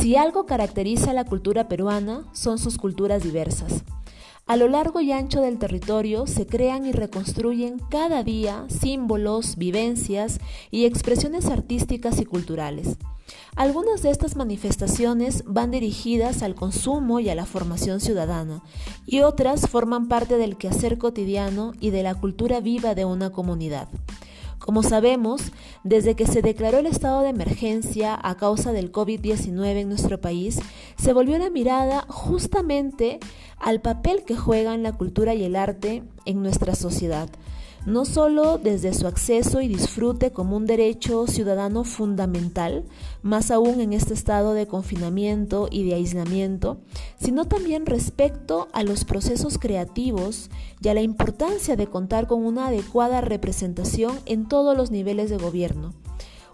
Si algo caracteriza a la cultura peruana, son sus culturas diversas. A lo largo y ancho del territorio se crean y reconstruyen cada día símbolos, vivencias y expresiones artísticas y culturales. Algunas de estas manifestaciones van dirigidas al consumo y a la formación ciudadana, y otras forman parte del quehacer cotidiano y de la cultura viva de una comunidad. Como sabemos, desde que se declaró el estado de emergencia a causa del COVID-19 en nuestro país, se volvió la mirada justamente al papel que juegan la cultura y el arte en nuestra sociedad, no solo desde su acceso y disfrute como un derecho ciudadano fundamental, más aún en este estado de confinamiento y de aislamiento, sino también respecto a los procesos creativos y a la importancia de contar con una adecuada representación en todos los niveles de gobierno,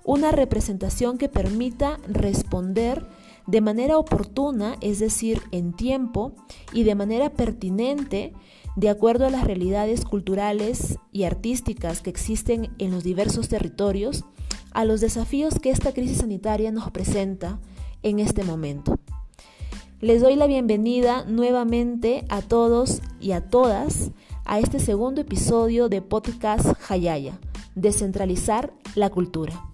una representación que permita responder de manera oportuna, es decir, en tiempo y de manera pertinente, de acuerdo a las realidades culturales y artísticas que existen en los diversos territorios, a los desafíos que esta crisis sanitaria nos presenta en este momento. Les doy la bienvenida nuevamente a todos y a todas a este segundo episodio de Podcast Hayaya, Descentralizar la Cultura.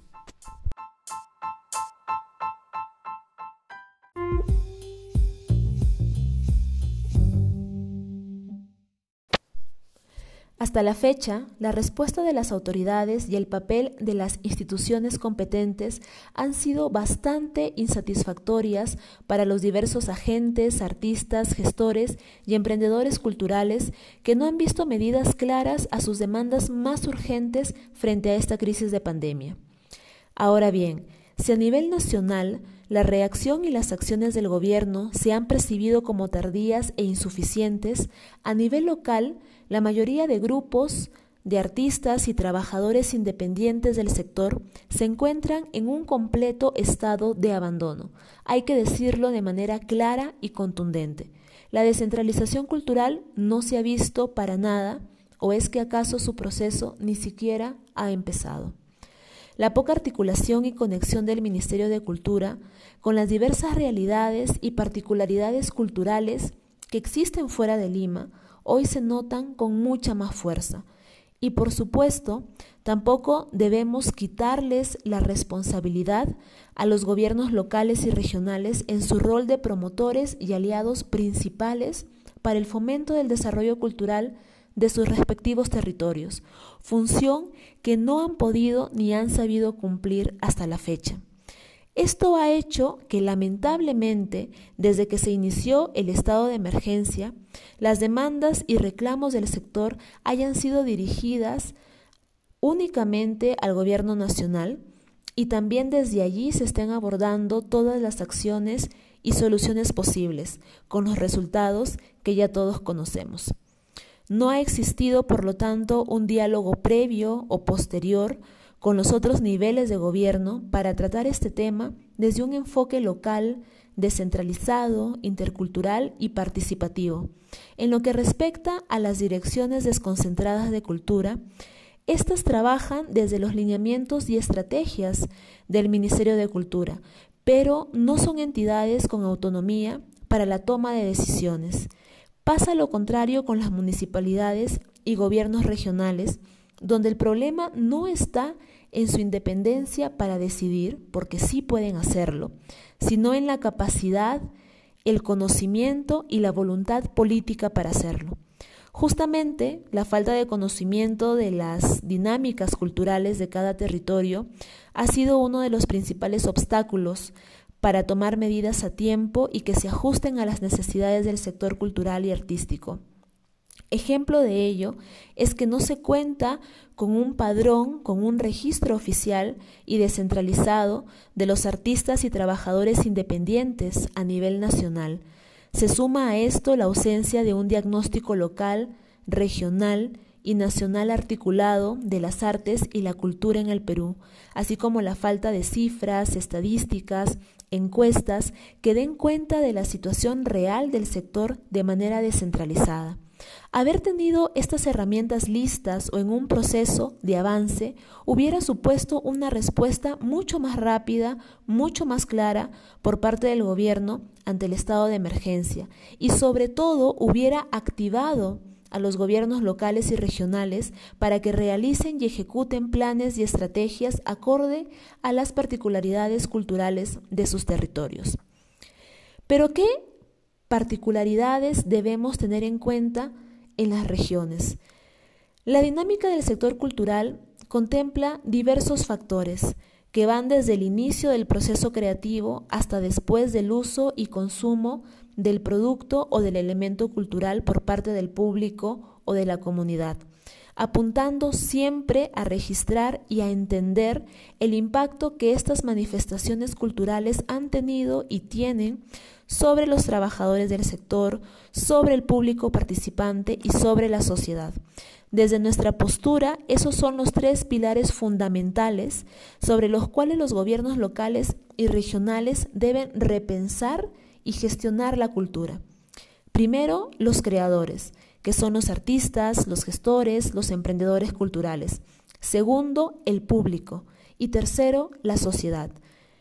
Hasta la fecha, la respuesta de las autoridades y el papel de las instituciones competentes han sido bastante insatisfactorias para los diversos agentes, artistas, gestores y emprendedores culturales que no han visto medidas claras a sus demandas más urgentes frente a esta crisis de pandemia. Ahora bien, si a nivel nacional la reacción y las acciones del gobierno se han percibido como tardías e insuficientes, a nivel local la mayoría de grupos de artistas y trabajadores independientes del sector se encuentran en un completo estado de abandono. Hay que decirlo de manera clara y contundente. La descentralización cultural no se ha visto para nada o es que acaso su proceso ni siquiera ha empezado. La poca articulación y conexión del Ministerio de Cultura con las diversas realidades y particularidades culturales que existen fuera de Lima hoy se notan con mucha más fuerza. Y por supuesto, tampoco debemos quitarles la responsabilidad a los gobiernos locales y regionales en su rol de promotores y aliados principales para el fomento del desarrollo cultural de sus respectivos territorios, función que no han podido ni han sabido cumplir hasta la fecha. Esto ha hecho que lamentablemente, desde que se inició el estado de emergencia, las demandas y reclamos del sector hayan sido dirigidas únicamente al gobierno nacional y también desde allí se estén abordando todas las acciones y soluciones posibles, con los resultados que ya todos conocemos. No ha existido, por lo tanto, un diálogo previo o posterior con los otros niveles de gobierno para tratar este tema desde un enfoque local, descentralizado, intercultural y participativo. En lo que respecta a las direcciones desconcentradas de cultura, estas trabajan desde los lineamientos y estrategias del Ministerio de Cultura, pero no son entidades con autonomía para la toma de decisiones. Pasa lo contrario con las municipalidades y gobiernos regionales, donde el problema no está en su independencia para decidir, porque sí pueden hacerlo, sino en la capacidad, el conocimiento y la voluntad política para hacerlo. Justamente la falta de conocimiento de las dinámicas culturales de cada territorio ha sido uno de los principales obstáculos para tomar medidas a tiempo y que se ajusten a las necesidades del sector cultural y artístico. Ejemplo de ello es que no se cuenta con un padrón, con un registro oficial y descentralizado de los artistas y trabajadores independientes a nivel nacional. Se suma a esto la ausencia de un diagnóstico local, regional y nacional articulado de las artes y la cultura en el Perú, así como la falta de cifras, estadísticas, encuestas que den cuenta de la situación real del sector de manera descentralizada. Haber tenido estas herramientas listas o en un proceso de avance hubiera supuesto una respuesta mucho más rápida, mucho más clara por parte del gobierno ante el estado de emergencia y sobre todo hubiera activado a los gobiernos locales y regionales para que realicen y ejecuten planes y estrategias acorde a las particularidades culturales de sus territorios. Pero ¿qué particularidades debemos tener en cuenta en las regiones? La dinámica del sector cultural contempla diversos factores que van desde el inicio del proceso creativo hasta después del uso y consumo del producto o del elemento cultural por parte del público o de la comunidad, apuntando siempre a registrar y a entender el impacto que estas manifestaciones culturales han tenido y tienen sobre los trabajadores del sector, sobre el público participante y sobre la sociedad. Desde nuestra postura, esos son los tres pilares fundamentales sobre los cuales los gobiernos locales y regionales deben repensar y gestionar la cultura. Primero, los creadores, que son los artistas, los gestores, los emprendedores culturales. Segundo, el público. Y tercero, la sociedad.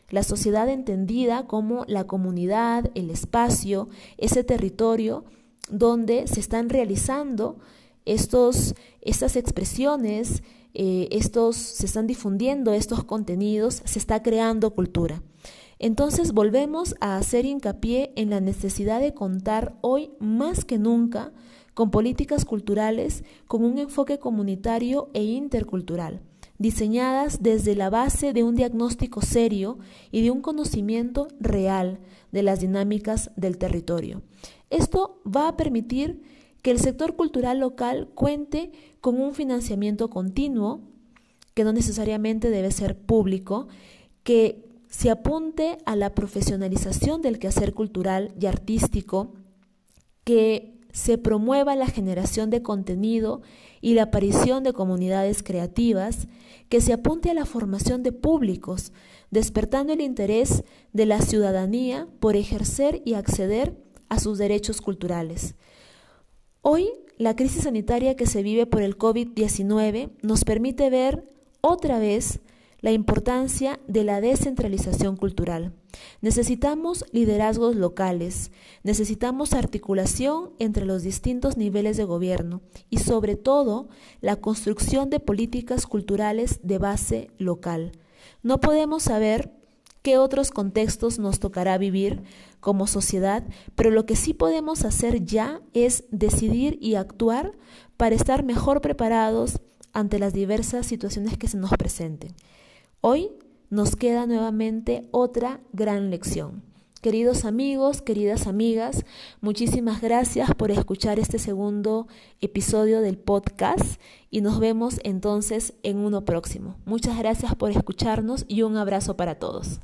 La sociedad entendida como la comunidad, el espacio, ese territorio donde se están realizando estos, estas expresiones, eh, estos, se están difundiendo estos contenidos, se está creando cultura. Entonces volvemos a hacer hincapié en la necesidad de contar hoy más que nunca con políticas culturales con un enfoque comunitario e intercultural, diseñadas desde la base de un diagnóstico serio y de un conocimiento real de las dinámicas del territorio. Esto va a permitir que el sector cultural local cuente con un financiamiento continuo, que no necesariamente debe ser público, que se apunte a la profesionalización del quehacer cultural y artístico, que se promueva la generación de contenido y la aparición de comunidades creativas, que se apunte a la formación de públicos, despertando el interés de la ciudadanía por ejercer y acceder a sus derechos culturales. Hoy, la crisis sanitaria que se vive por el COVID-19 nos permite ver otra vez la importancia de la descentralización cultural. Necesitamos liderazgos locales, necesitamos articulación entre los distintos niveles de gobierno y sobre todo la construcción de políticas culturales de base local. No podemos saber qué otros contextos nos tocará vivir como sociedad, pero lo que sí podemos hacer ya es decidir y actuar para estar mejor preparados ante las diversas situaciones que se nos presenten. Hoy nos queda nuevamente otra gran lección. Queridos amigos, queridas amigas, muchísimas gracias por escuchar este segundo episodio del podcast y nos vemos entonces en uno próximo. Muchas gracias por escucharnos y un abrazo para todos.